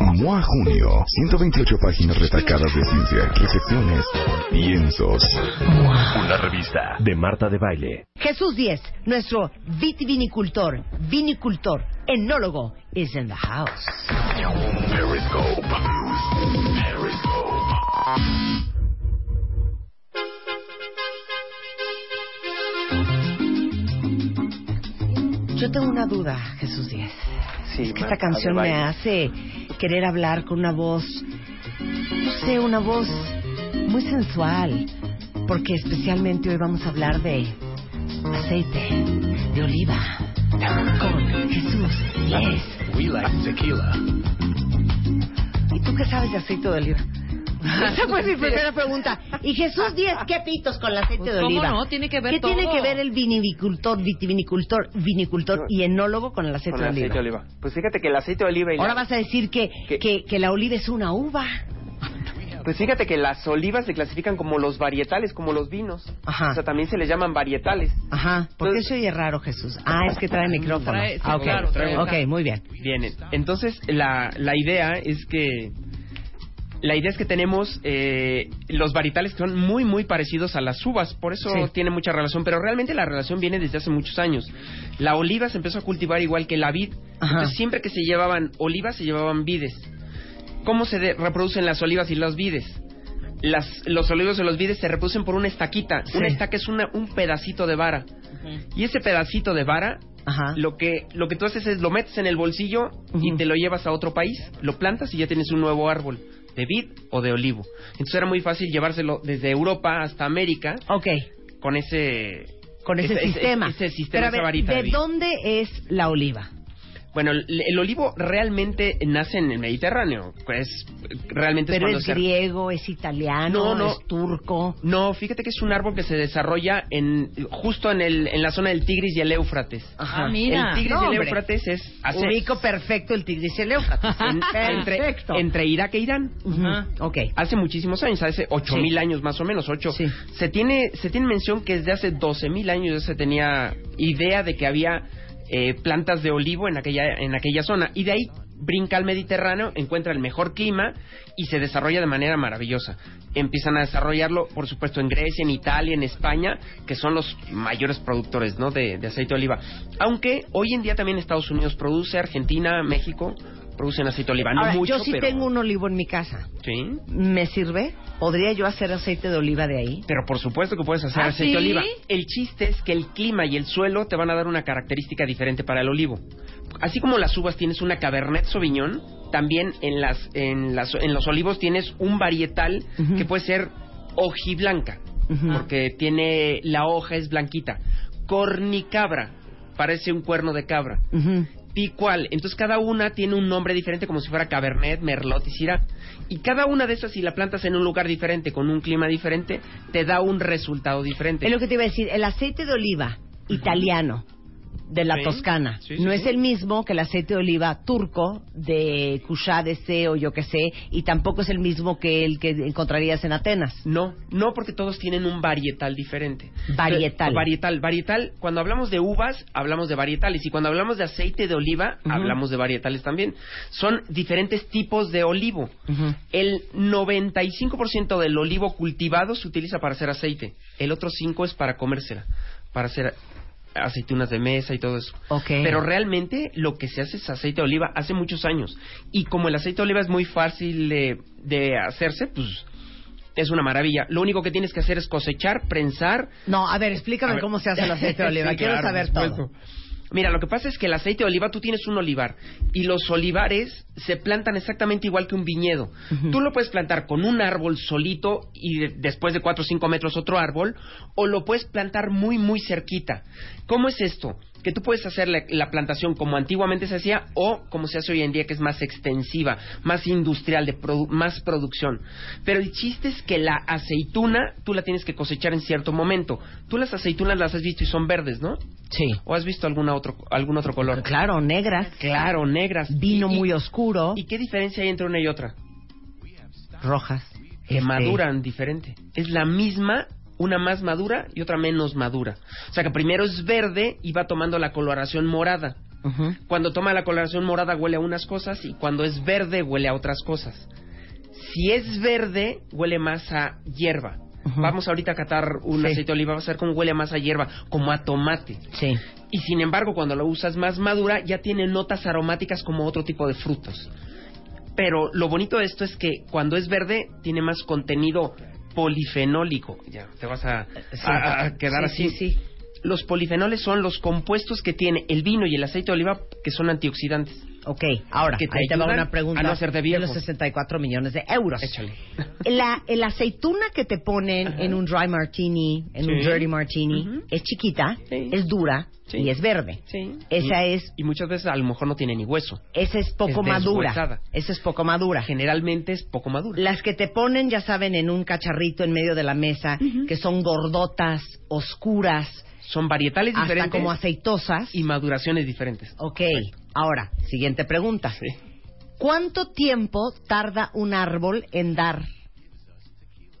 MOA Junio, 128 páginas retacadas de ciencia, reflexiones, piensos. Una revista de Marta de Baile. Jesús 10, nuestro vitivinicultor, vinicultor, enólogo, is in the house. Periscope. Periscope. Yo tengo una duda, Jesús 10. Sí, es que esta canción me hace querer hablar con una voz, no sé, una voz muy sensual. Porque especialmente hoy vamos a hablar de aceite de oliva con Jesús 10. We like tequila. ¿Y tú qué sabes de aceite de oliva? Esa fue mi primera pregunta. Y Jesús 10, ¿qué pitos con el aceite Pues, de ¿cómo oliva? no? Tiene que ver ¿Qué tiene que ver el vinivinicultor, vitivinicultor, vinicultor y enólogo con el aceite, Con de, el oliva? aceite de oliva. Pues fíjate que el aceite de oliva y la- Ahora vas a decir que, que, que la oliva es una uva. Pues fíjate que las olivas se clasifican como los varietales, como los vinos. Ajá. O sea, también se les llaman varietales. Ajá. ¿Por qué se oye raro, Jesús? Ah, es que trae micrófono. Trae- sí, ah, ok. claro, trae ok, muy bien. Vienen. Entonces, la, la idea es que... La idea es que tenemos eh, los varietales que son muy, muy parecidos a las uvas. Por eso Sí. tiene mucha relación. Pero realmente la relación viene desde hace muchos años. La oliva se empezó a cultivar igual que la vid. Entonces, siempre que se llevaban olivas, se llevaban vides. ¿Cómo se de- reproducen las olivas y las vides? Las, los olivos y los vides se reproducen por una estaquita. Sí. Una estaca es una, un pedacito de vara. Y ese pedacito de vara, Ajá. lo que, lo que tú haces es lo metes en el bolsillo y te lo llevas a otro país, lo plantas y ya tienes un nuevo árbol de vid o de olivo. Entonces era muy fácil llevárselo desde Europa hasta América Ok, con ese... con ese, ese- sistema. ese sistema, Pero a esa ver, varita de ¿de vid. dónde es la oliva? Bueno, el, el olivo realmente nace en el Mediterráneo. Pues realmente es Pero cuando es se- griego, es italiano, No, no. es turco. No, fíjate que es un árbol que se desarrolla en justo en, el, en la zona del Tigris y el Éufrates. Ah, mira. El Tigris No, y el hombre. Éufrates es hace- Ubico perfecto el Tigris y el Éufrates. en- Perfecto. entre Irak e Irán. Ujú, Ajá. Ok. Hace muchísimos años, hace ocho Sí. mil años más o menos, ocho. Sí. Se tiene se tiene mención que desde hace doce mil años ya se tenía idea de que había eh, plantas de olivo en aquella en aquella zona y de ahí brinca al Mediterráneo, encuentra el mejor clima y se desarrolla de manera maravillosa. Empiezan a desarrollarlo, por supuesto, en Grecia, en Italia, en España, que son los mayores productores ¿no? de, de aceite de oliva. Aunque hoy en día también Estados Unidos produce, Argentina, México producen aceite de oliva. No Ahora, mucho, yo sí pero... tengo un olivo en mi casa. Sí. ¿Me sirve? ¿Podría yo hacer aceite de oliva de ahí? Pero por supuesto que puedes hacer ¿Ah, aceite de sí? oliva. El chiste es que el clima y el suelo te van a dar una característica diferente para el olivo. Así como las uvas tienes una Cabernet Sauvignon, también en las en las en los olivos tienes un varietal que puede ser hojiblanca, Ujú. porque tiene la hoja es blanquita. Cornicabra, parece un cuerno de cabra. Ujú. Picual. Entonces cada una tiene un nombre diferente como si fuera Cabernet, Merlot y Syrah. Y cada una de esas, si la plantas en un lugar diferente, con un clima diferente, te da un resultado diferente. Es lo que te iba a decir. El aceite de oliva italiano de la Sí. Toscana Sí, sí, no es el mismo que el aceite de oliva turco de Cushá de C o yo que sé, y tampoco es el mismo que el que encontrarías en Atenas. No, no porque todos tienen un varietal diferente. Varietal. Varietal, varietal. Cuando hablamos de uvas, hablamos de varietales. Y cuando hablamos de aceite de oliva, hablamos de varietales también. Son diferentes tipos de olivo. El 95% del olivo cultivado se utiliza para hacer aceite. El otro 5% es para comérsela, para hacer aceitunas de mesa y todo eso. Ok. Pero realmente lo que se hace es aceite de oliva hace muchos años. Y como el aceite de oliva es muy fácil de, de hacerse, pues es una maravilla. Lo único que tienes que hacer es cosechar, prensar. No, a ver, explícame A ver. cómo se hace el aceite de oliva. Sí, Quiero claro, saber todo. Mira, lo que pasa es que el aceite de oliva, tú tienes un olivar y los olivares se plantan exactamente igual que un viñedo. Tú lo puedes plantar con un árbol solito y de- después de 4 o 5 metros otro árbol, o lo puedes plantar muy, muy cerquita. ¿Cómo es esto? Que tú puedes hacer la, la plantación como antiguamente se hacía o como se hace hoy en día, que es más extensiva, más industrial, de produ- más producción. Pero el chiste es que la aceituna tú la tienes que cosechar en cierto momento. Tú las aceitunas las has visto y son verdes, ¿no? Sí. ¿O has visto alguna otro, algún otro color? Claro, negras. Claro, negras. Vino Y- muy oscuro. ¿Y qué diferencia hay entre una y otra? rojas. que Este, maduran diferente. Es la misma, una más madura y otra menos madura. O sea que primero es verde y va tomando la coloración morada. Cuando toma la coloración morada huele a unas cosas y cuando es verde huele a otras cosas. Si es verde, huele más a hierba. Vamos ahorita a catar un Sí. aceite de oliva, vas a ver cómo huele más a hierba, como a tomate. Sí. Y sin embargo, cuando lo usas más madura, ya tiene notas aromáticas como otro tipo de frutos. Pero lo bonito de esto es que cuando es verde, tiene más contenido polifenólico. Ya, te vas a, Sí. a- a quedar Sí, así. sí, sí. Los polifenoles son los compuestos que tiene el vino y el aceite de oliva que son antioxidantes. Ok, ahora, Que te ahí te va una pregunta a no hacerte de los 64 millones de euros. Échale. La, la aceituna que te ponen Ajá. en un dry martini, en un dirty martini, es chiquita, Sí. es dura Sí. y es verde. Sí. Esa y, es, Y muchas veces a lo mejor no tiene ni hueso. esa es poco Es madura. Esa es poco madura. Generalmente es poco madura. Las que te ponen, ya saben, en un cacharrito en medio de la mesa, que son gordotas, oscuras, Son varietales hasta diferentes como aceitosas. y maduraciones diferentes. Ok, ahora, siguiente pregunta. Sí. ¿Cuánto tiempo tarda un árbol en dar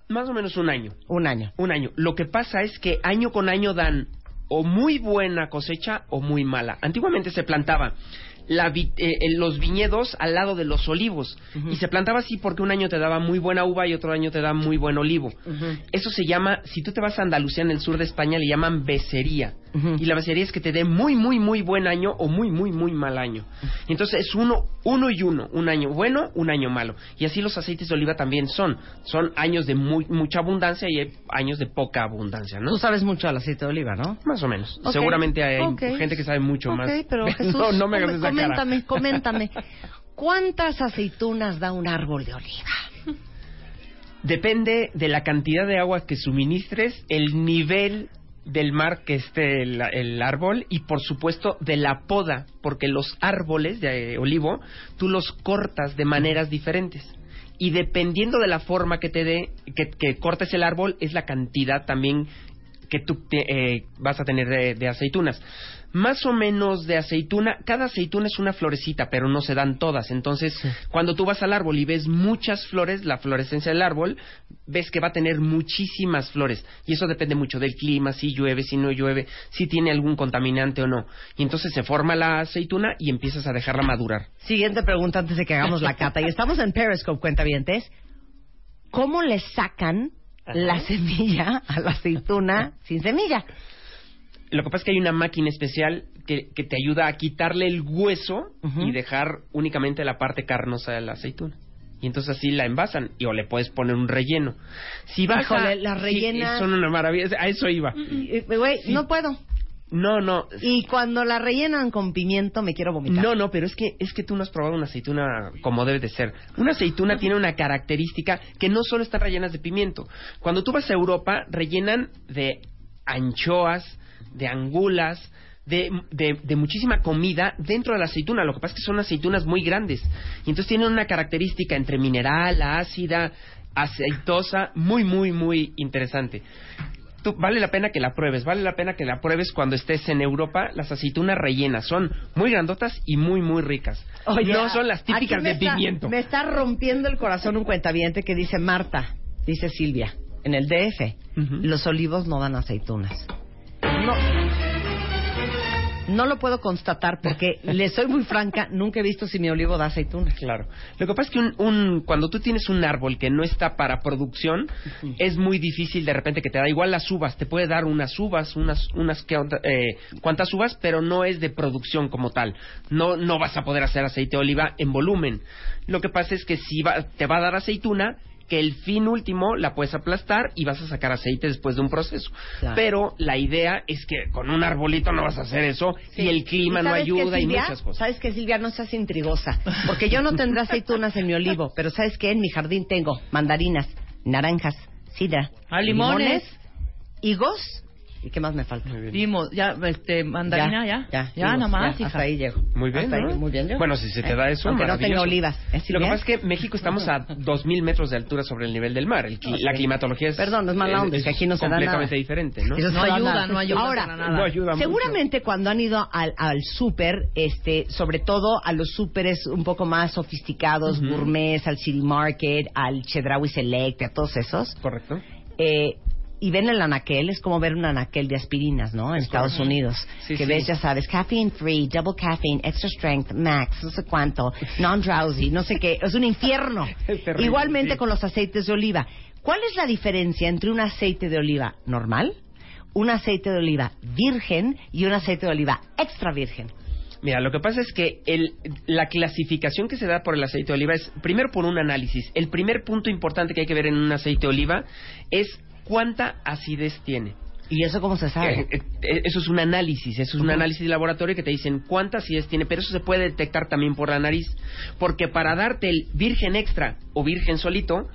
Más o menos un año. un año? Un año. Lo que pasa es que año con año dan o muy buena cosecha o muy mala. Antiguamente se plantaba la vi- eh, eh, los viñedos al lado de los olivos. Y se plantaba así porque un año te daba muy buena uva y otro año te da muy buen olivo. Eso se llama, si tú te vas a Andalucía en el sur de España, le llaman becería. Y la becería es que te dé muy, muy, muy buen año o muy, muy, muy mal año. Y entonces es uno, uno y uno. Un año bueno, un año malo. Y así los aceites de oliva también son. Son años de muy, mucha abundancia y hay años de poca abundancia, ¿no? Tú sabes mucho del aceite de oliva, ¿no? Más o menos. Seguramente hay gente que sabe mucho más. pero Jesús, no, no me hagas esa coméntame, cara. coméntame. ¿Cuántas aceitunas da un árbol de oliva? Depende de la cantidad de agua que suministres, el nivel del mar que esté el, el árbol y por supuesto de la poda, porque los árboles de eh, olivo tú los cortas de maneras diferentes. Y dependiendo de la forma que te dé, que, que cortes el árbol, es la cantidad también que tú te- eh, vas a tener de, de aceitunas. Más o menos de aceituna, cada aceituna es una florecita, pero no se dan todas. Entonces, cuando tú vas al árbol y ves muchas flores, la florescencia del árbol, ves que va a tener muchísimas flores. Y eso depende mucho del clima, si llueve, si no llueve, si tiene algún contaminante o no. Y entonces se forma la aceituna y empiezas a dejarla madurar. Siguiente pregunta antes de que hagamos la cata. Y estamos en Periscope, cuentavientes. ¿Cómo le sacan la semilla a la aceituna sin semilla? Lo que pasa es que hay una máquina especial que, que te ayuda a quitarle el hueso y dejar únicamente la parte carnosa de la aceituna. Y entonces así la envasan y o le puedes poner un relleno. Si vas a, las sí, rellenas- son una maravilla. A eso iba. Y, Güey, Sí. no puedo. No, no. Y cuando la rellenan con pimiento me quiero vomitar. No, no, pero es que es que tú no has probado una aceituna como debe de ser. Una aceituna tiene una característica que no solo están rellenas de pimiento. Cuando tú vas a Europa, rellenan de anchoas, de angulas, de, de, de muchísima comida dentro de la aceituna. Lo que pasa es que son aceitunas muy grandes. Y entonces tienen una característica entre mineral, ácida, aceitosa, muy, muy, muy interesante. Tú- vale la pena que la pruebes, vale la pena que la pruebes cuando estés en Europa. Las aceitunas rellenas son muy grandotas y muy, muy ricas. Oye, no son las típicas de está- pimiento. Me está rompiendo el corazón un cuentaviente que dice Marta, dice Silvia, en el DF, Ujú. los olivos no dan aceitunas. No. No lo puedo constatar porque, le soy muy franca, nunca he visto si mi olivo da aceitunas. Claro. Lo que pasa es que un, un- cuando tú tienes un árbol que no está para producción, es muy difícil de repente que te da igual las uvas. Te puede dar unas uvas, unas, unas que, eh, cuantas uvas, pero no es de producción como tal. No, no vas a poder hacer aceite de oliva en volumen. Lo que pasa es que si va- te va a dar aceituna, que el fin último la puedes aplastar y vas a sacar aceite después de un proceso. Claro. Pero la idea es que con un arbolito no vas a hacer eso y el clima no ayuda y muchas cosas. ¿Sabes qué, Silvia? No seas intrigosa. Porque yo no tendré aceitunas en mi olivo, pero ¿sabes qué? En mi jardín tengo mandarinas, naranjas, sidra, Ah, limones. higos ¿Y qué más me falta? Muy bien. Dimos, ya, este, mandarina, ya. Ya, Ya, dimos, nada más, ya. Hasta ahí llego. Muy bien, muy bien yo. Bueno, si se te da eso, Aunque no tenga olivas. ¿Es Lo que bien? pasa es que México estamos a 2.000 metros de altura sobre el nivel del mar. El La climatología es... Perdón, no es mala onda, es que aquí no se da completamente nada. diferente, ¿no? Eso No ayuda, no ayuda Ahora, para nada. No ayuda mucho. Seguramente cuando han ido al, al súper, este, sobre todo a los súperes un poco más sofisticados, Ujú. gourmets, al City Market, al Chedraui Select, a todos esos, Correcto. eh, y ven el anaquel, es como ver un anaquel de aspirinas, ¿no? En Es Estados. Unidos. Sí, que sí. ves, ya sabes, caffeine free, double caffeine, extra strength, max, no sé cuánto, non-drowsy, no sé qué. Es un infierno. Es terrible, Igualmente con los aceites de oliva. ¿Cuál es la diferencia entre un aceite de oliva normal, un aceite de oliva virgen y un aceite de oliva extra virgen? Mira, lo que pasa es que el, la clasificación que se da por el aceite de oliva es primero por un análisis. El primer punto importante que hay que ver en un aceite de oliva es cuánta acidez tiene. ¿Y eso cómo se sabe? Eh, eh, Eso es un análisis, eso es un análisis de laboratorio que te dicen cuánta acidez tiene, pero eso se puede detectar también por la nariz, porque para darte el virgen extra o virgen solito,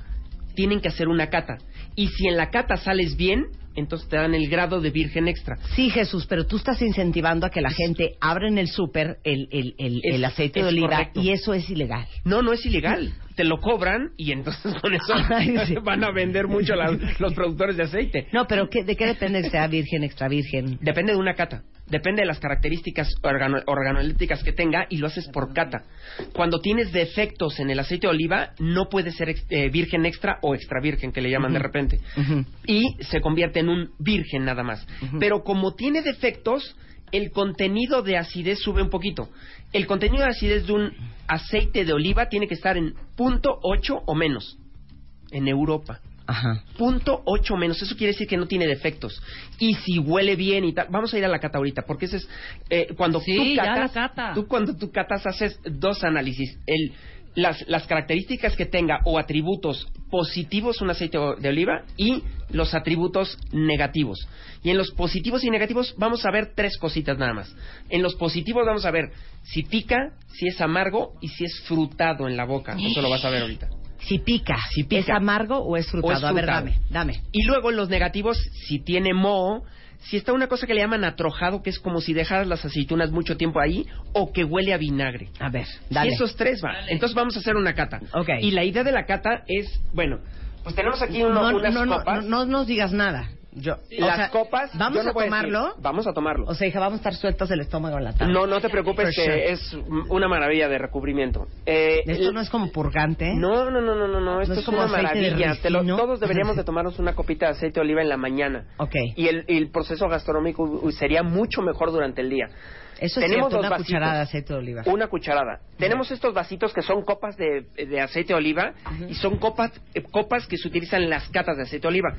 tienen que hacer una cata. Y si en la cata sales bien, entonces te dan el grado de virgen extra. Sí, Jesús, pero tú estás incentivando a que la gente abra en el súper el, el, el, aceite de oliva correcto. y eso es ilegal. No, no es ilegal. Te lo cobran y entonces con eso sí. van a vender mucho los productores de aceite. No, pero ¿qué- ¿de qué depende que sea virgen, extra virgen? Depende de una cata. Depende de las características organo- organolépticas que tenga y lo haces por cata. Cuando tienes defectos en el aceite de oliva, no puede ser eh, virgen extra o extra virgen, que le llaman de repente. Y se convierte en un virgen nada más. Pero como tiene defectos, el contenido de acidez sube un poquito. El contenido de acidez de un aceite de oliva tiene que estar en punto .8 o menos en Europa Ajá. punto ocho menos. Eso quiere decir que no tiene defectos. Y si huele bien y tal. Vamos a ir a la cata ahorita, porque ese es eh, cuando Sí, tú ya catas. la cata. Tú cuando tú catas haces dos análisis. El, las, las características que tenga o atributos positivos un aceite de oliva y los atributos negativos. Y en los positivos y negativos vamos a ver tres cositas nada más. En los positivos vamos a ver si pica, si es amargo y si es frutado en la boca. Eso lo vas a ver ahorita. Si pica, Si pica. ¿es amargo o es frutado? O es A ver, dame, dame. Y luego en los negativos, si tiene moho, si está una cosa que le llaman atrojado, que es como si dejaras las aceitunas mucho tiempo ahí, o que huele a vinagre. A ver, dale. Si esos tres va. Entonces vamos a hacer una cata. Ok. Y la idea de la cata es, bueno, pues tenemos aquí uno- no, unas no, no, copas. no, no nos digas nada. Yo, las sea, copas. ¿Vamos yo no a voy tomarlo? decir, vamos a tomarlo. O sea, hija, vamos a estar sueltos del estómago en la tarde. no, no te preocupes que sure. es una maravilla de recubrimiento. Eh, Esto no es como purgante. No, no, no, no, no, no, esto es es, como una de maravilla. Te lo- ricino. todos deberíamos de tomarnos una copita de aceite de oliva en la mañana. Ok. Y el, y el proceso gastronómico sería mucho mejor durante el día. Eso es Tenemos cierto, dos una vasitos. cucharada de aceite de oliva. Una cucharada. Tenemos estos vasitos que son copas de, de aceite de oliva y son copas, eh, copas que se utilizan en las catas de aceite de oliva.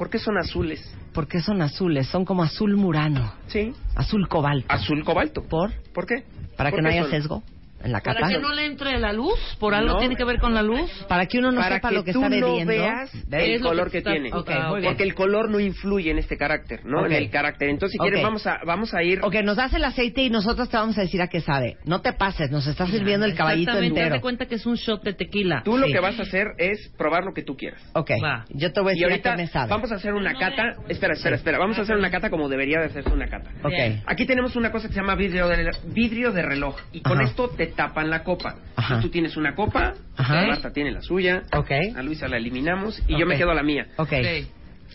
¿Por qué son azules? ¿Por qué son azules? Son como azul murano, Sí. azul cobalto. Azul cobalto. ¿Por? ¿Por qué? Para ¿Por que no haya son? sesgo en la cata. Para que no le entre la luz, por algo No. tiene que ver con la luz. Para que uno no Para sepa que lo que tú está no bebiendo. veas ¿Ves? el Es lo color que que, está- tiene. Ok, muy bien. Porque el color no influye en este carácter, ¿no? Ok. En el carácter. Entonces, si quieres, Ok. vamos a, vamos a ir... Ok, nos das el aceite y nosotros te vamos a decir a qué sabe. No te pases, nos está sirviendo el caballito entero. date cuenta que es un shot de tequila. Tú lo Sí. que vas a hacer es probar lo que tú quieras. Ok, Va. yo te voy a Y decir a ahorita qué me sabe. vamos a hacer una cata. Espera, espera, espera. Vamos a hacer una cata como debería de hacerse una cata. Ok. Aquí tenemos una cosa que se llama vidrio de, vidrio de reloj. Y con esto te tapan la copa. Ajá. Y tú tienes una copa, Ajá. Marta tiene la suya, Ok. a Luisa la eliminamos y yo me quedo a la mía. Ok. Ok.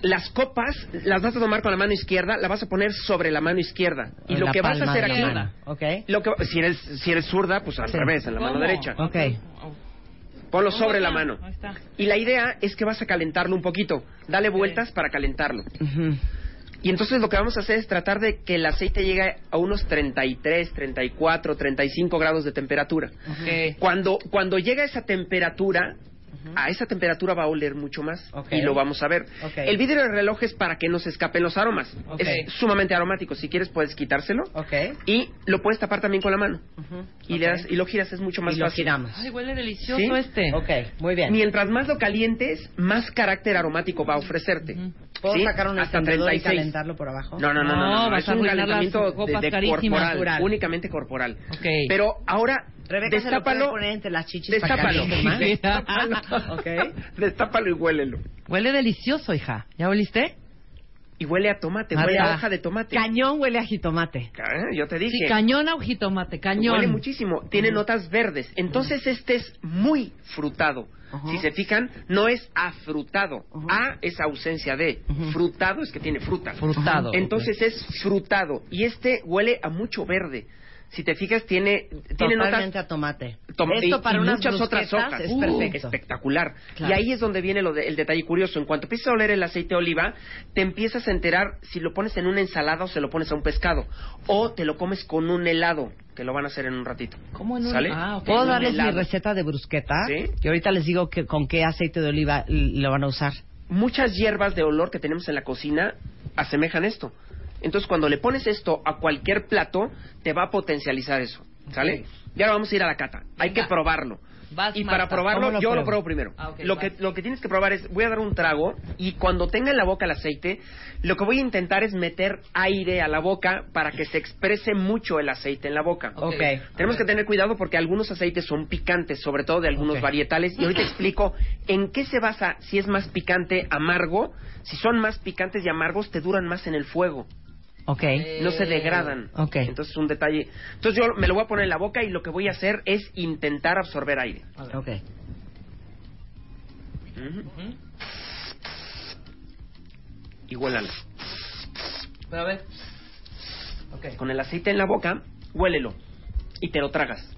Las copas las vas a tomar con la mano izquierda, la vas a poner sobre la mano izquierda. Y En lo que vas a hacer aquí, lo que, si eres si eres zurda, pues al Sí. revés, en la mano derecha. Ok. Ponlo ¿Cómo sobre la mano. Y la idea es que vas a calentarlo un poquito. Dale vueltas para calentarlo. Y entonces lo que vamos a hacer es tratar de que el aceite llegue a unos 33, 34, 35 grados de temperatura. Ok. Cuando, cuando llega a esa temperatura, a esa temperatura va a oler mucho más. Y lo vamos a ver. El vidrio del reloj es para que no se escapen los aromas. Es sumamente aromático. Si quieres puedes quitárselo. Y lo puedes tapar también con la mano. Y, le Ok. das- y lo giras, es mucho más y lo fácil. giramos. Ay, huele delicioso ¿Sí? este. Ok, muy bien. Mientras más lo calientes, más carácter aromático va a ofrecerte. Ujú. ¿Puedo ¿Sí? sacar un Hasta encendedor y 36. calentarlo por abajo? No, no, no, no, No, no, no, vas es a un calentamiento de, de corporal, únicamente corporal. Ok. Pero ahora Rebeca se lo puede destápalo, poner entre las chichis para destápalo, destápalo, Ok. destápalo y huélelo. Huele delicioso, hija. ¿Ya oliste? y huele a tomate, huele a hoja de tomate. Cañón huele a jitomate. Ah, Yo te dije. Sí, cañón a jitomate, cañón. Huele muchísimo. Tiene notas verdes. Entonces este es muy frutado. Si se fijan, no es afrutado. A es ausencia de. Frutado es que tiene fruta. Frutado. Entonces es frutado. Y este huele a mucho verde. Si te fijas, tiene, tiene Totalmente notas a tomate. Tom- y- Esto para y unas muchas otras hojas. es Uh, espectacular. Claro. Y ahí es donde viene lo de- el detalle curioso. En cuanto empiezas a oler el aceite de oliva, te empiezas a enterar si lo pones en una ensalada o se lo pones a un pescado. O te lo comes con un helado, que lo van a hacer en un ratito. ¿Cómo en un- ¿Sale? Ah, ok. ¿Puedo darles mi receta de brusqueta? Sí. Y ahorita les digo que con qué aceite de oliva lo van a usar. Muchas hierbas de olor que tenemos en la cocina asemejan esto. Entonces, cuando le pones esto a cualquier plato, te va a potencializar eso. ¿Sale? Y ahora vamos a ir a la cata. Hay que probarlo. Vas, y Marta. para probarlo, ¿Cómo lo yo lo pruebo? primero. Ah, lo, vas. que, lo que tienes que probar es, voy a dar un trago y cuando tenga en la boca el aceite, lo que voy a intentar es meter aire a la boca para que se exprese mucho el aceite en la boca. Ok. Tenemos que tener cuidado porque algunos aceites son picantes, sobre todo de algunos varietales. Y ahorita explico en qué se basa si es más picante, amargo. Si son más picantes y amargos, te duran más en el fuego. Ok. No se degradan. Ok. Entonces, un detalle. Entonces, yo me lo voy a poner en la boca y lo que voy a hacer es intentar absorber aire. Ok. Ujú. Ujú. Y huélalo. Pero a ver. Ok. Con el aceite en la boca, huélelo. Y te lo tragas.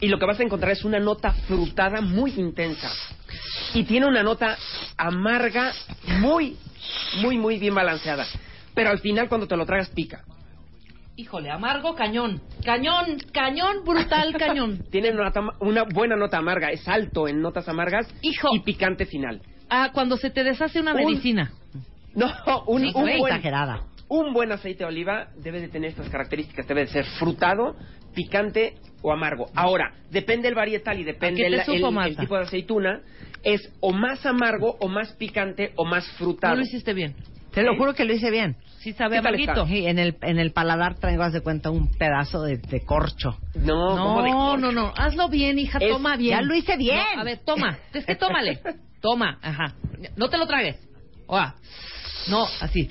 Y lo que vas a encontrar es una nota frutada muy intensa. Y tiene una nota amarga muy, muy, muy bien balanceada. Pero al final, cuando te lo tragas, pica. Híjole, amargo cañón. Cañón, cañón, brutal cañón. Tiene una, buena nota amarga. Es alto en notas amargas Hijo. y picante final. Ah, cuando se te deshace una Un- medicina. No, un, Sí, un buen, Exagerada. un buen aceite de oliva debe de tener estas características. Debe de ser frutado, picante o amargo. Ahora, depende el varietal y depende ¿A qué te el, supo, el- el Marta? tipo de aceituna. Es o más amargo, o más picante, o más frutado. No lo hiciste bien. Te lo juro que lo hice bien. Sí sabe ¿Qué tal amarguito. está? Sí, en el, en el paladar traigo, haz de cuenta, un pedazo de, de corcho. No, ¿cómo de No, corcho? no, no. Hazlo bien, hija. Es- toma bien. ya lo hice bien. No, a ver, toma. Es que tómale. Toma. Ajá. No te lo tragues. Oa. No, así.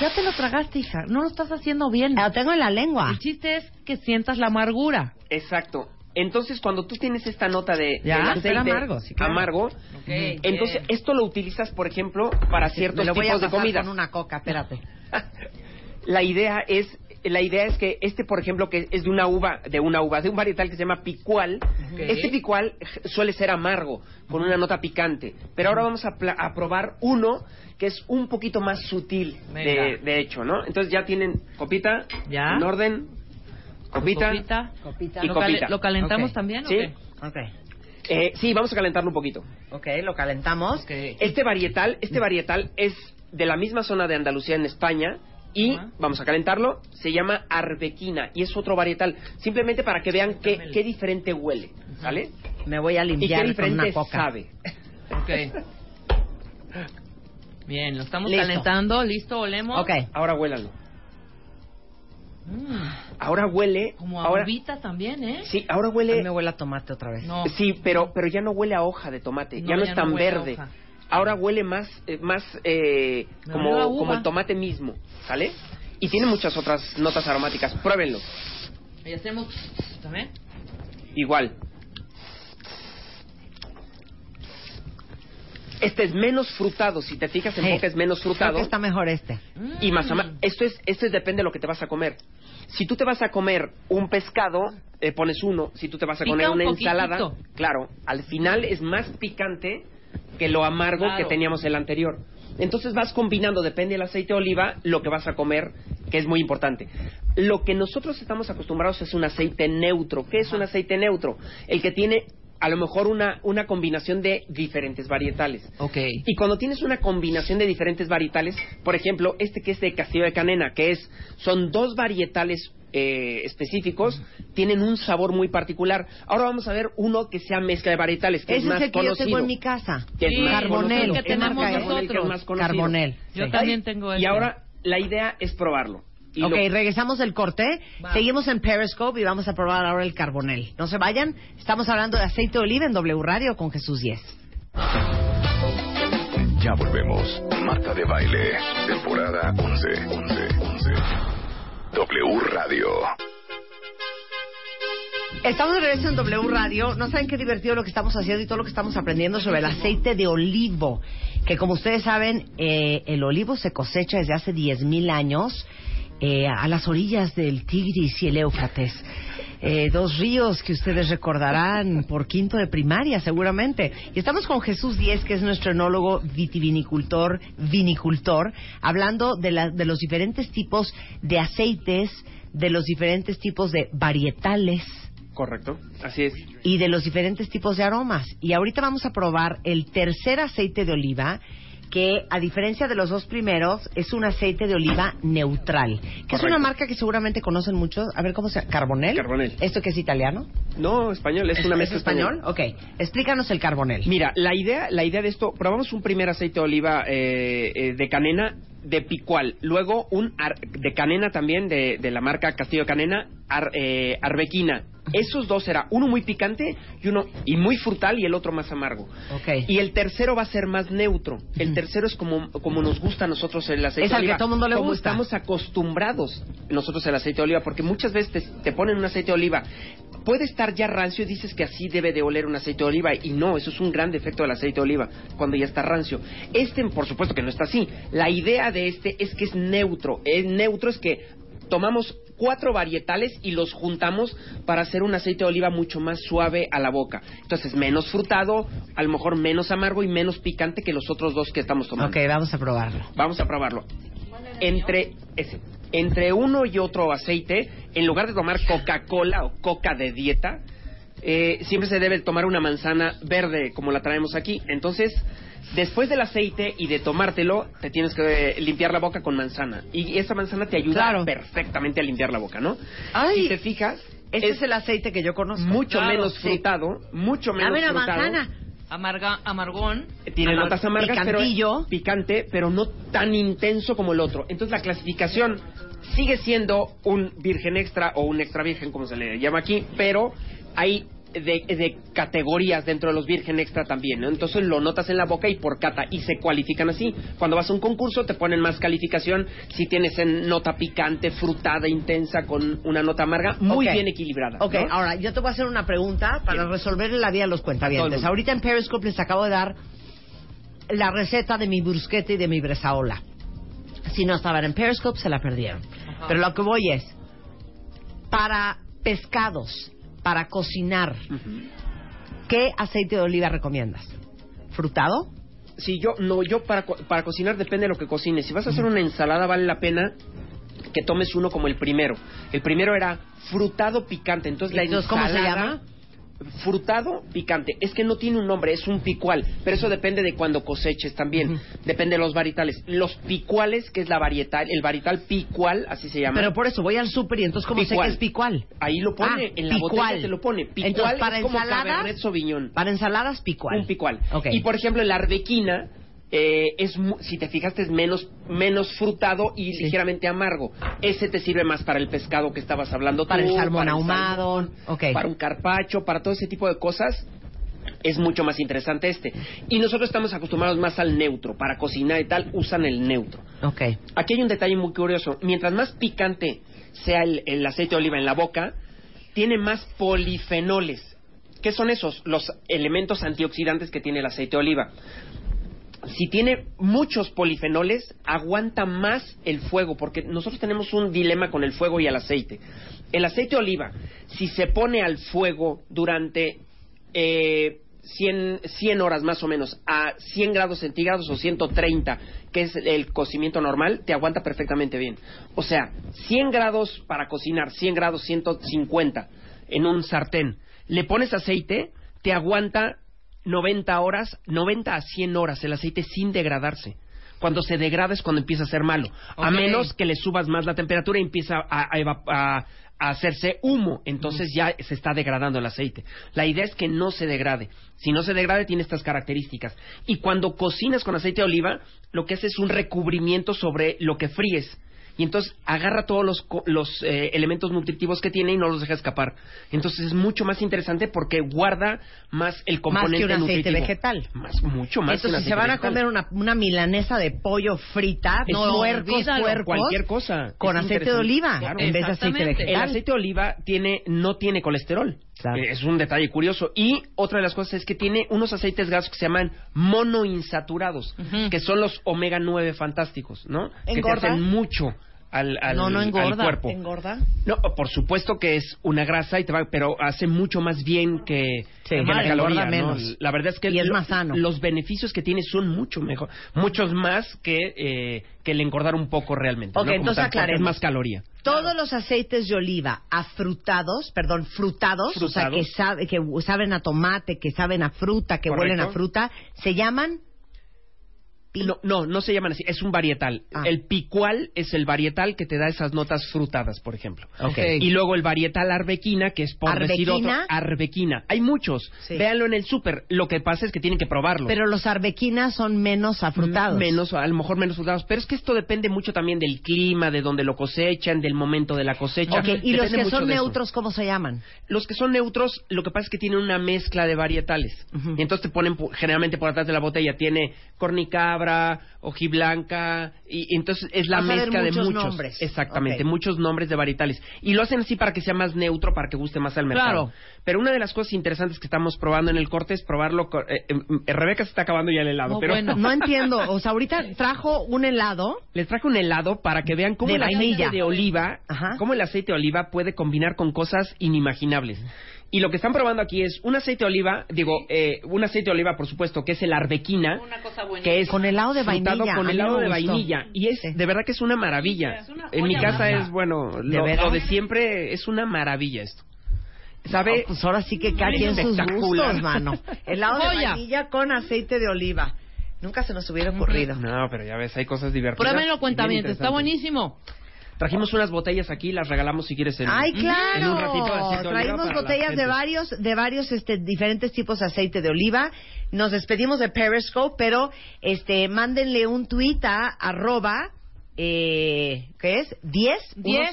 Ya te lo tragaste, hija. No lo estás haciendo bien. Lo tengo en la lengua. El chiste es que sientas la amargura. Exacto. Entonces, cuando tú tienes esta nota de, Ya, del súper aceite amargo, sí, claro. amargo, Ok, entonces bien. esto lo utilizas, por ejemplo, para ciertos Me lo voy a de pasar comidas. con una coca, espérate. la idea es la idea es que este por ejemplo que es de una uva de una uva de un varietal que se llama picual Ok. este picual suele ser amargo con una nota picante pero ahora vamos a, pla- a probar uno que es un poquito más sutil de, de hecho no entonces ya tienen copita Ya. en orden copita, Copita. Copita. Y ¿Lo, cale- copita. lo calentamos Ok. también Sí. qué? Ok. Eh, sí vamos a calentarlo un poquito Ok, lo calentamos. Ok. Este varietal, este varietal es de la misma zona de Andalucía en España y Ajá. vamos a calentarlo. Se llama arbequina y es otro varietal. Simplemente para que vean qué, qué diferente huele, ¿sale? Me voy a Y qué limpiar con diferente una coca. sabe. Ok. Bien, lo estamos Listo. calentando. ¿Listo? ¿Olemos? Ok. Ahora huélalo. Mm, Ahora huele. como a ahora, también, ¿eh? sí, ahora A mí huele. me huele a tomate otra vez. No. Sí, pero pero ya no huele a hoja de tomate. No, ya no ya es no tan a verde. hoja. Ahora huele más eh, más eh, como a como el tomate mismo, ¿sale? Y tiene muchas otras notas aromáticas. Pruébenlo. Y hacemos... ¿También? Igual. Este es menos frutado, si te fijas en Sí. boca es menos Creo frutado que está mejor este. y más ama- Mm. Esto es esto es depende de lo que te vas a comer. Si tú te vas a comer un pescado, eh, pones uno. Si tú te vas a Pica comer un una ensalada, claro, al final es más picante que lo amargo Claro. que teníamos el anterior. Entonces vas combinando, depende del aceite de oliva, lo que vas a comer, que es muy importante. Lo que nosotros estamos acostumbrados es un aceite neutro. ¿Qué es un aceite neutro? El que tiene a lo mejor una, una combinación de diferentes varietales. Ok. Y cuando tienes una combinación de diferentes varietales, por ejemplo, este que es de Castillo de Canena, que es, son dos varietales eh, específicos, tienen un sabor muy particular. Ahora vamos a ver uno que sea mezcla de varietales, que Ese es es más el que yo conocido. tengo en mi casa. que es Sí, más Carbonel. conocido. el que Es tenemos nosotros. Carbonel, que es más conocido. Carbonel. Yo sí. también tengo Y ese. ahora la idea es probarlo. Y ok, lo- regresamos del corte. Va. Seguimos en Periscope y vamos a probar ahora el carbonel. No se vayan. Estamos hablando de aceite de oliva en W Radio con Jesús 10. Ya volvemos. Marta de Baile, temporada 11. 11. 11. W Radio. Estamos de regreso en W Radio. No saben qué divertido lo que estamos haciendo y todo lo que estamos aprendiendo sobre el aceite de olivo. Que como ustedes saben, eh, el olivo se cosecha desde hace 10.000 años eh, a las orillas del Tigris y el Éufrates. Eh, dos ríos que ustedes recordarán por quinto de primaria, seguramente. Y estamos con Jesús Díez, que es nuestro enólogo vitivinicultor, vinicultor, hablando de, la- de los diferentes tipos de aceites, de los diferentes tipos de varietales Correcto, así es. y de los diferentes tipos de aromas. Y ahorita vamos a probar el tercer aceite de oliva, que a diferencia de los dos primeros, es un aceite de oliva neutral, que es una marca que seguramente conocen muchos. A ver, ¿cómo se llama? ¿Carbonel? Carbonel. ¿Esto que es italiano? No, español, es, una mezcla español? española. Ok, explícanos el Carbonel. Mira, la idea, la idea de esto, probamos un primer aceite de oliva eh, eh, de canena de picual, luego un ar- de canena también de, de la marca Castillo Canena, ar- eh, arbequina. Esos dos era uno muy picante y uno y muy frutal y el otro más amargo. Ok. Y el tercero va a ser más neutro. El tercero es como, como nos gusta a nosotros el aceite Es de al que oliva. todo mundo le como gusta. estamos acostumbrados nosotros el aceite de oliva, porque muchas veces te, te ponen un aceite de oliva. Puede estar ya rancio y dices que así debe de oler un aceite de oliva y no, eso es un gran defecto del aceite de oliva cuando ya está rancio. Este, por supuesto que no está así. La idea de este es que es neutro. El neutro es que tomamos cuatro varietales y los juntamos para hacer un aceite de oliva mucho más suave a la boca. Entonces, menos frutado, a lo mejor menos amargo y menos picante que los otros dos que estamos tomando. Ok, vamos a probarlo. Vamos a probarlo. Entre ese, entre uno y otro aceite, en lugar de tomar Coca-Cola o coca de dieta, eh, siempre se debe tomar una manzana verde como la traemos aquí. Entonces, después del aceite y de tomártelo, te tienes que eh, limpiar la boca con manzana. Y esa manzana te ayuda Claro. perfectamente a limpiar la boca, ¿no? Ay, si te fijas, Este es, es el aceite que yo conozco. mucho Claro, menos sí. frutado, mucho menos Dame la frutado. manzana. Amarga, amargón. Tiene Amar- notas amargas, picantillo. pero picante, pero no tan intenso como el otro. Entonces la clasificación sigue siendo un virgen extra o un extra virgen, como se le llama aquí, pero hay de, de categorías dentro de los virgen extra también, ¿no? Entonces lo notas en la boca y por cata y se cualifican así. Cuando vas a un concurso te ponen más calificación si tienes en nota picante, frutada, intensa, con una nota amarga, muy bien equilibrada. Ok, ¿no? ahora yo te voy a hacer una pregunta para Bien. resolver la vida de los cuentavientes. Ahorita en Periscope les acabo de dar la receta de mi brusqueta y de mi bresaola. Si no estaban en Periscope, se la perdieron. Pero lo que voy es, para pescados, para cocinar. ¿qué aceite de oliva recomiendas? ¿Frutado? Sí, yo, no, yo para, para cocinar depende de lo que cocines. Si vas a hacer una ensalada, vale la pena que tomes uno como el primero. El primero era frutado picante. Entonces, la Entonces, ¿cómo se ensalada- llama? Frutado picante. Es que no tiene un nombre, es un picual. Pero eso depende de cuando coseches también. Depende de los varietales. Los picuales, que es la varietal, el varietal picual, así se llama. Pero por eso voy al súper y entonces ¿cómo sé que es picual? Ahí lo pone, Ah, en la picual. botella te lo pone. Picual Entonces, para es como ensaladas, Cabernet Sauvignon. Para ensaladas, picual. Un picual. Y por ejemplo, la arbequina, eh, es si te fijaste, es menos, menos frutado y Sí. ligeramente amargo. Ese te sirve más para el pescado que estabas hablando Para tú, el salmón para el ahumado. salmón, Ok. Para un carpacho, para todo ese tipo de cosas. Es mucho más interesante este. Y nosotros estamos acostumbrados más al neutro. Para cocinar y tal, usan el neutro. Ok. Aquí hay un detalle muy curioso. Mientras más picante sea el, el aceite de oliva en la boca, tiene más polifenoles. ¿Qué son esos? Los elementos antioxidantes que tiene el aceite de oliva. Si tiene muchos polifenoles, aguanta más el fuego, porque nosotros tenemos un dilema con el fuego y el aceite. El aceite de oliva, si se pone al fuego durante eh, 100, 100 horas más o menos a 100 grados centígrados o 130, que es el cocimiento normal, te aguanta perfectamente bien. O sea, 100 grados para cocinar, 100 grados 150 en un sartén. Le pones aceite, te aguanta 90 horas, 90 a 100 horas el aceite sin degradarse. Cuando se degrada es cuando empieza a ser malo. A menos que le subas más la temperatura y empieza a, a eva- a- a hacerse humo. Entonces ya se está degradando el aceite. La idea es que no se degrade. Si no se degrade, tiene estas características. Y cuando cocinas con aceite de oliva, lo que hace es un recubrimiento sobre lo que fríes. Y entonces agarra todos los, co- los eh, elementos nutritivos que tiene y no los deja escapar. Entonces es mucho más interesante porque guarda más el Más componente que un aceite nutritivo. vegetal. Más, mucho más. Entonces, si se van a comer una, una milanesa de pollo frita, Es no, puercos, cualquier cosa. con aceite de oliva Claro. en vez de aceite vegetal. El aceite de oliva tiene, no tiene colesterol. Claro. Eh, Es un detalle curioso. Y otra de las cosas es que tiene unos aceites grasos que se llaman monoinsaturados, que son los omega 9 fantásticos, ¿no? Que te hacen mucho al, al, No, no al engorda. cuerpo. ¿Engorda? No, por supuesto que es una grasa, y te va, pero hace mucho más bien que, Sí, que la caloría. ¿no? menos. La verdad es que Y es lo- más sano. los beneficios que tiene son mucho mejor, muchos más que, eh, que el engordar un poco realmente. Ok, ¿no? Entonces aclaremos. Es más caloría. Todos los aceites de oliva afrutados, perdón, frutados, o sea, que, sabe- que saben a tomate, que saben a fruta, que Correcto. huelen a fruta, se llaman No, no, no se llaman así, es un varietal. Ah. El picual es el varietal que te da esas notas frutadas, por ejemplo. Ok. Y luego el varietal arbequina, que es por decir otro, ¿Arbequina? arbequina. Hay muchos. Sí. Véanlo en el súper. Lo que pasa es que tienen que probarlo. Pero los arbequinas son menos afrutados. Menos, a lo mejor menos frutados. Pero es que esto depende mucho también del clima, de donde lo cosechan, del momento de la cosecha. Ok, y los que son neutros, ¿cómo se llaman? Los que son neutros, lo que pasa es que tienen una mezcla de varietales. Y entonces te ponen generalmente por atrás de la botella. Tiene cornicabra, hojiblanca, y, y entonces es la mezcla de muchos nombres. Exactamente, muchos nombres de varietales. Y lo hacen así para que sea más neutro, para que guste más al mercado. Claro. Pero una de las cosas interesantes que estamos probando en el corte es probarlo. con- eh, eh, Rebeca se está acabando ya el helado, No, pero bueno. No entiendo. O sea, ahorita trajo un helado. les traje un helado para que vean cómo De el vainilla. aceite de oliva, Ajá. cómo el aceite de oliva puede combinar con cosas inimaginables. Y lo que están probando aquí es un aceite de oliva, digo, eh, un aceite de oliva, por supuesto, que es el arbequina, Una cosa buena. que es Con helado de vainilla. Con helado de vainilla. Y es, Sí. de verdad que es una maravilla. Es una en mi casa es, bueno, ¿De lo, veras? lo de siempre es una maravilla esto. ¿Sabe? No, pues ahora sí que cada quien sus Espectacular. gustos, mano. Helado de vainilla con aceite de oliva. Nunca se nos hubiera ocurrido. No, pero ya ves, hay cosas divertidas. Pruébenlo, cuenta bien está buenísimo. Trajimos unas botellas aquí, las regalamos si quieres en, Ay, en claro. un ratito. aceite Traímos botellas de varios, de varios este, diferentes tipos de aceite de oliva. Nos despedimos de Periscope, pero este, mándenle un tuit a arroba, eh, ¿qué es? 10, Diez. 10,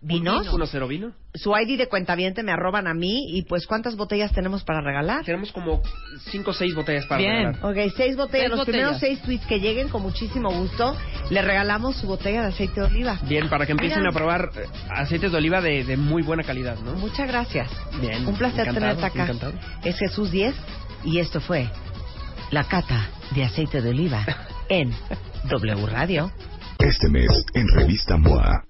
vinos. ¿Uno cero vino? Su ID de cuentaviente me arroban a mí y pues ¿cuántas botellas tenemos para regalar? Tenemos como cinco o seis botellas para Bien. regalar. Ok, seis botellas. Seis Los botellas. primeros seis tweets que lleguen, con muchísimo gusto, le regalamos su botella de aceite de oliva. Bien, para que empiecen Mira. a probar eh, aceites de oliva de, de muy buena calidad, ¿no? Muchas gracias. Bien, Un placer tenerte acá. encantado. Es Jesús 10 y esto fue la cata de aceite de oliva en W Radio. Este mes, en Revista MOA.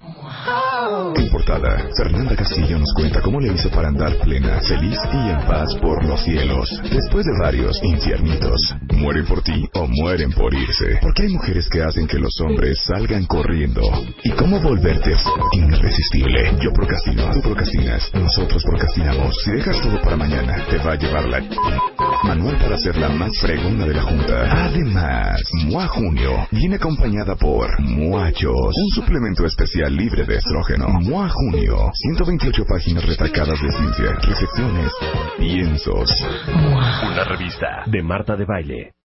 En portada, Fernanda Castillo nos cuenta cómo le hizo para andar plena, feliz y en paz por los cielos. Después de varios infiernitos. Mueren por ti o mueren por irse. Porque hay mujeres que hacen que los hombres salgan corriendo. ¿Y cómo volverte irresistible? Yo procrastino, tú procrastinas, nosotros procrastinamos. Si dejas todo para mañana, te va a llevar la... Manual para ser la más fregona de la junta. Además, MOA Junio viene acompañada por Muachos, un suplemento especial libre de estrógeno. MOA Junio, 128 páginas retacadas de ciencia, reflexiones, piensos. Una revista de Marta de Baile.